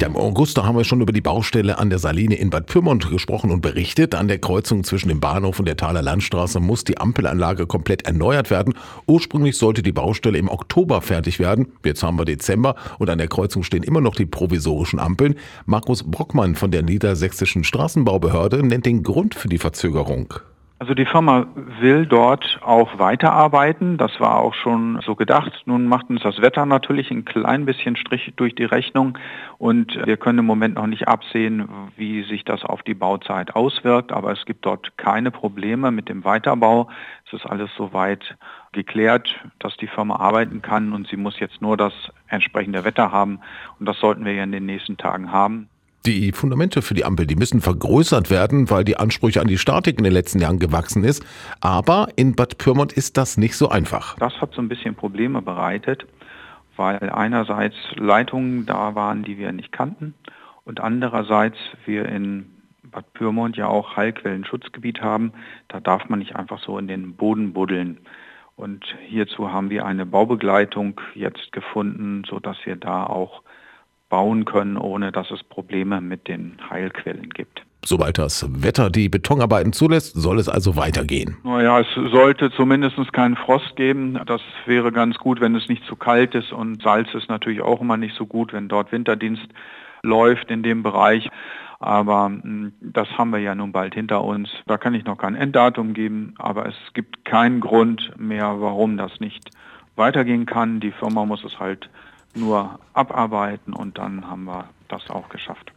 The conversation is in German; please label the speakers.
Speaker 1: Ja, Im August da haben wir schon über die Baustelle an der Saline in Bad Pyrmont gesprochen und berichtet. An der Kreuzung zwischen dem Bahnhof und der Thaler Landstraße muss die Ampelanlage komplett erneuert werden. Ursprünglich sollte die Baustelle im Oktober fertig werden. Jetzt haben wir Dezember und an der Kreuzung stehen immer noch die provisorischen Ampeln. Markus Brockmann von der Niedersächsischen Straßenbaubehörde nennt den Grund für die Verzögerung.
Speaker 2: Also die Firma will dort auch weiterarbeiten. Das war auch schon so gedacht. Nun macht uns das Wetter natürlich ein klein bisschen Strich durch die Rechnung und wir können im Moment noch nicht absehen, wie sich das auf die Bauzeit auswirkt. Aber es gibt dort keine Probleme mit dem Weiterbau. Es ist alles soweit geklärt, dass die Firma arbeiten kann und sie muss jetzt nur das entsprechende Wetter haben und das sollten wir ja in den nächsten Tagen haben.
Speaker 1: Die Fundamente für die Ampel, die müssen vergrößert werden, weil die Ansprüche an die Statik in den letzten Jahren gewachsen ist. Aber in Bad Pyrmont ist das nicht so einfach.
Speaker 2: Das hat so ein bisschen Probleme bereitet, weil einerseits Leitungen da waren, die wir nicht kannten und andererseits wir in Bad Pyrmont ja auch Heilquellenschutzgebiet haben. Da darf man nicht einfach so in den Boden buddeln. Und hierzu haben wir eine Baubegleitung jetzt gefunden, sodass wir da auch bauen können, ohne dass es Probleme mit den Heilquellen gibt.
Speaker 1: Sobald das Wetter die Betonarbeiten zulässt, soll es also weitergehen.
Speaker 2: Naja, es sollte zumindest keinen Frost geben. Das wäre ganz gut, wenn es nicht zu kalt ist. Und Salz ist natürlich auch immer nicht so gut, wenn dort Winterdienst läuft in dem Bereich. Aber hm, das haben wir ja nun bald hinter uns. Da kann ich noch kein Enddatum geben, aber es gibt keinen Grund mehr, warum das nicht weitergehen kann. Die Firma muss es halt nur abarbeiten und dann haben wir das auch geschafft.